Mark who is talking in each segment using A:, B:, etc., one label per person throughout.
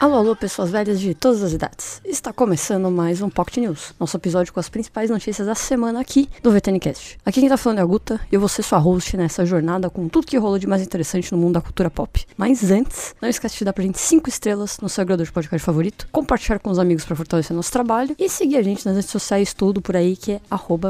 A: Alô, alô, pessoas velhas de todas as idades. Está começando mais um Pocket News, nosso episódio com as principais notícias da semana aqui do VTNcast. Aqui quem tá falando é a Guta e eu vou ser sua host nessa jornada com tudo que rolou de mais interessante no mundo da cultura pop. Mas antes, não esquece de dar pra gente 5 estrelas no seu agregador de podcast favorito, compartilhar com os amigos para fortalecer nosso trabalho e seguir a gente nas redes sociais, tudo por aí que é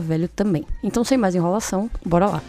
A: velho também. Então, sem mais enrolação, bora lá.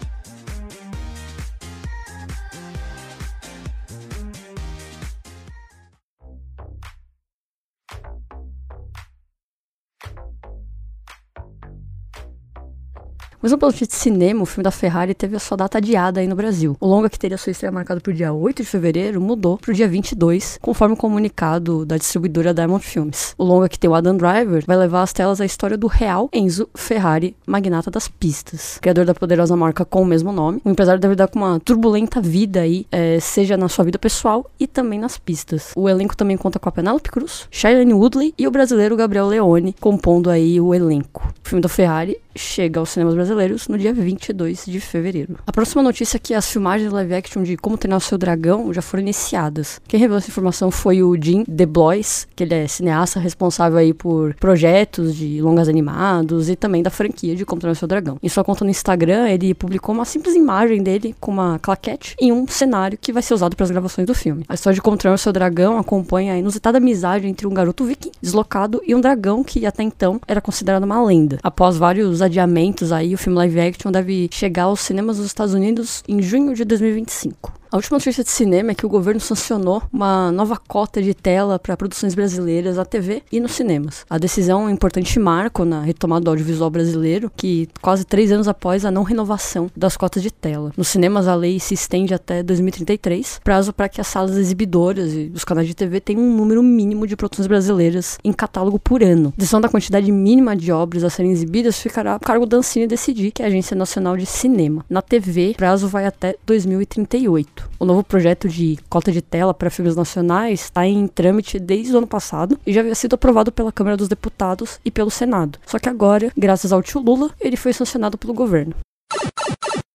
A: Mas pelo de cinema, o filme da Ferrari teve a sua data adiada aí no Brasil. O longa que teria sua estreia marcada para o dia 8 de fevereiro mudou para o dia 22, conforme o comunicado da distribuidora Diamond Films. O longa que tem o Adam Driver vai levar às telas a história do real Enzo Ferrari, magnata das pistas. Criador da poderosa marca com o mesmo nome, o empresário deve dar com uma turbulenta vida aí, é, seja na sua vida pessoal e também nas pistas. O elenco também conta com a Penelope Cruz, Shailene Woodley e o brasileiro Gabriel Leone, compondo aí o elenco. O filme da Ferrari chega aos cinemas brasileiros no dia 22 de fevereiro. A próxima notícia é que as filmagens live action de Como Treinar o Seu Dragão já foram iniciadas. Quem revelou essa informação foi o Jim DeBlois, que ele é cineasta responsável aí por projetos de longas animados e também da franquia de Como Treinar o Seu Dragão. Em sua conta no Instagram, ele publicou uma simples imagem dele com uma claquete em um cenário que vai ser usado para as gravações do filme. A história de Como Treinar o Seu Dragão acompanha a inusitada amizade entre um garoto viking deslocado e um dragão que até então era considerado uma lenda. Após vários adiamentos aí, o filme live action deve chegar aos cinemas dos Estados Unidos em junho de 2025. A última notícia de cinema é que o governo sancionou uma nova cota de tela para produções brasileiras na TV e nos cinemas. A decisão é um importante marco na retomada do audiovisual brasileiro, que quase três anos após a não renovação das cotas de tela. Nos cinemas, a lei se estende até 2033, prazo para que as salas exibidoras e os canais de TV tenham um número mínimo de produções brasileiras em catálogo por ano. A decisão da quantidade mínima de obras a serem exibidas ficará a cargo da Ancine decidir, que é a Agência Nacional de Cinema. Na TV, prazo vai até 2038. O novo projeto de cota de tela para filmes nacionais está em trâmite desde o ano passado e já havia sido aprovado pela Câmara dos Deputados e pelo Senado. Só que agora, graças ao tio Lula, ele foi sancionado pelo governo.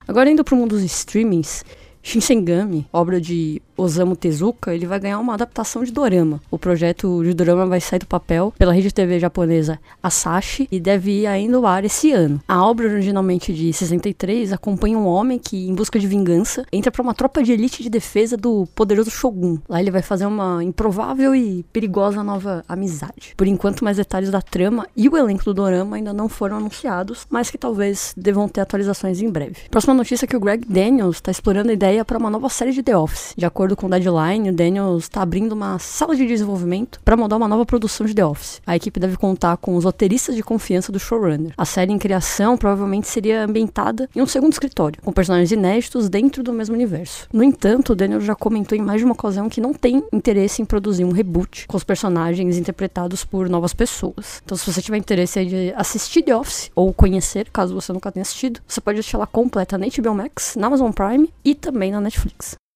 A: Agora indo para o mundo dos streamings, Shinsengami, obra de Osamu Tezuka, ele vai ganhar uma adaptação de dorama. O projeto de dorama vai sair do papel pela rede TV japonesa Asahi e deve ir ainda ao ar esse ano. A obra, originalmente de 63, acompanha um homem que, em busca de vingança, entra para uma tropa de elite de defesa do poderoso Shogun. Lá ele vai fazer uma improvável e perigosa nova amizade. Por enquanto, mais detalhes da trama e o elenco do dorama ainda não foram anunciados, mas que talvez devam ter atualizações em breve. Próxima notícia é que o Greg Daniels está explorando a ideia para uma nova série de The Office. De acordo acordo com o Deadline, o Daniels está abrindo uma sala de desenvolvimento para montar uma nova produção de The Office. A equipe deve contar com os roteiristas de confiança do showrunner. A série em criação provavelmente seria ambientada em um segundo escritório, com personagens inéditos dentro do mesmo universo. No entanto, o Daniel já comentou em mais de uma ocasião que não tem interesse em produzir um reboot com os personagens interpretados por novas pessoas. Então, se você tiver interesse de assistir The Office ou conhecer, caso você nunca tenha assistido, você pode assistir ela completa na HBO Max, na Amazon Prime e também na Netflix.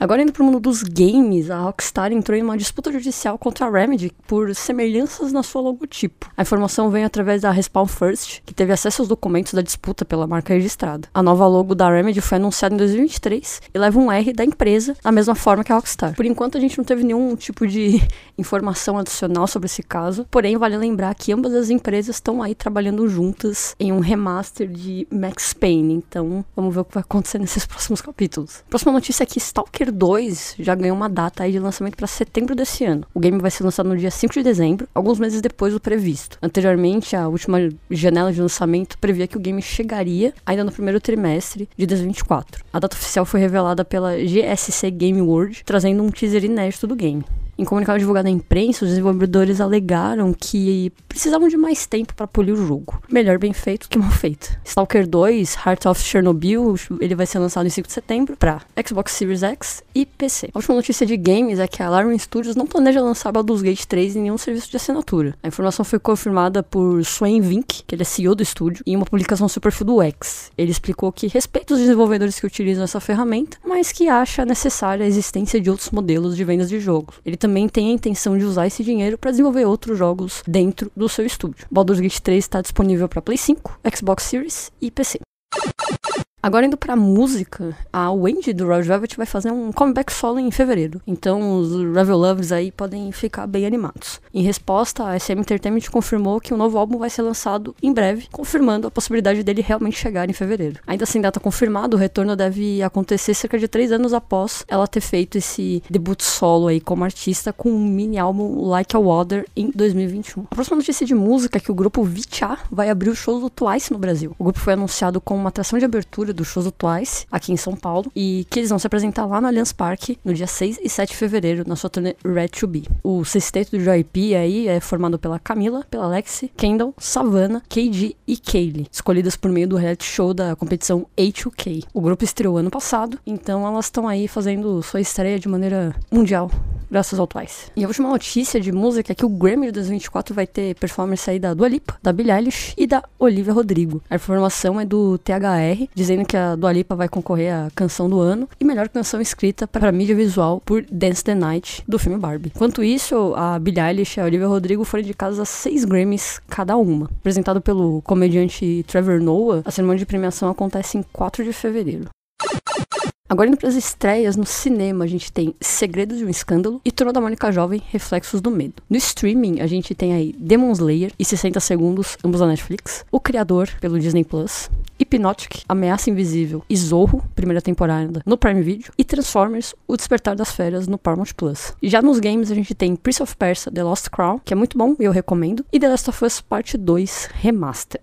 A: Agora indo pro mundo dos games, a Rockstar entrou em uma disputa judicial contra a Remedy por semelhanças na sua logotipo. A informação vem através da Respawn First, que teve acesso aos documentos da disputa pela marca registrada. A nova logo da Remedy foi anunciada em 2023 e leva um R da empresa, da mesma forma que a Rockstar. Por enquanto a gente não teve nenhum tipo de informação adicional sobre esse caso, porém vale lembrar que ambas as empresas estão aí trabalhando juntas em um remaster de Max Payne, então vamos ver o que vai acontecer nesses próximos capítulos. Próxima notícia é que Stalker 2 já ganhou uma data aí de lançamento para setembro desse ano. O game vai ser lançado no dia 5 de dezembro, alguns meses depois do previsto. Anteriormente, a última janela de lançamento previa que o game chegaria ainda no primeiro trimestre de 2024. A data oficial foi revelada pela GSC Game World, trazendo um teaser inédito do game. Em comunicado divulgado à imprensa, os desenvolvedores alegaram que precisavam de mais tempo para polir o jogo. Melhor bem feito que mal feito. Stalker 2, Heart of Chernobyl, ele vai ser lançado em 5 de setembro para Xbox Series X e PC. A última notícia de games é que a Alarm Studios não planeja lançar Baldur's Gate 3 em nenhum serviço de assinatura. A informação foi confirmada por Swain Vink, que ele é CEO do estúdio, em uma publicação seu perfil do X. Ele explicou que respeita os desenvolvedores que utilizam essa ferramenta, mas que acha necessária a existência de outros modelos de vendas de jogos. Ele também também tem a intenção de usar esse dinheiro para desenvolver outros jogos dentro do seu estúdio. Baldur's Gate 3 está disponível para Play 5, Xbox Series e PC. Agora indo pra música, a Wendy do Red Velvet vai fazer um comeback solo em fevereiro. Então os Revel Lovers aí podem ficar bem animados. Em resposta, a SM Entertainment confirmou que o novo álbum vai ser lançado em breve, confirmando a possibilidade dele realmente chegar em fevereiro. Ainda sem data confirmada, o retorno deve acontecer cerca de três anos após ela ter feito esse debut solo aí como artista com um mini álbum Like a Water em 2021. A próxima notícia de música é que o grupo Vicha vai abrir o show do Twice no Brasil. O grupo foi anunciado como uma atração de abertura do show do Twice aqui em São Paulo e que eles vão se apresentar lá no Allianz Parque no dia 6 e 7 de fevereiro na sua turnê Red to Be. O sexteto do JYP aí é formado pela Camila, pela Lexi, Kendall, Savannah, KD e Kaylee, escolhidas por meio do reality show da competição A2K. O grupo estreou ano passado, então elas estão aí fazendo sua estreia de maneira mundial graças ao Twice. E a última notícia de música é que o Grammy de 2024 vai ter performance aí da Dua Lipa, da Billie Eilish e da Olivia Rodrigo. A informação é do THR, dizendo que a Dua Lipa vai concorrer à canção do ano e melhor canção escrita para mídia visual por Dance the Night, do filme Barbie. Enquanto isso, a Billie Eilish e a Olivia Rodrigo foram indicadas a seis Grammys cada uma. Apresentado pelo comediante Trevor Noah, a cerimônia de premiação acontece em 4 de fevereiro. Agora indo para as estreias no cinema, a gente tem Segredos de um Escândalo e Turma da Mônica Jovem, Reflexos do Medo. No streaming, a gente tem aí Demon Slayer e 60 Segundos, ambos da Netflix, O Criador, pelo Disney Plus, Hypnotic, Ameaça Invisível e Zorro, primeira temporada, no Prime Video, e Transformers, O Despertar das Férias, no Paramount Plus. E já nos games, a gente tem Prince of Persia, The Lost Crown, que é muito bom e eu recomendo, e The Last of Us Parte 2 Remaster.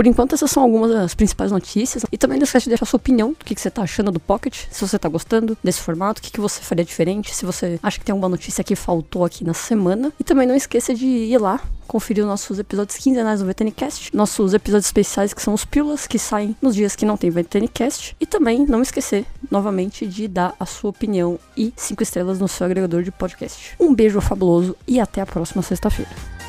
A: Por enquanto, essas são algumas das principais notícias. E também não esquece de deixar sua opinião do que, que você tá achando do Pocket, se você tá gostando desse formato, o que, que você faria diferente, se você acha que tem alguma notícia que faltou aqui na semana. E também não esqueça de ir lá conferir os nossos episódios quinzenais do VTNcast, nossos episódios especiais que são os pílulas que saem nos dias que não tem VTNcast e também não esquecer novamente de dar a sua opinião e cinco estrelas no seu agregador de podcast. Um beijo fabuloso e até a próxima sexta-feira.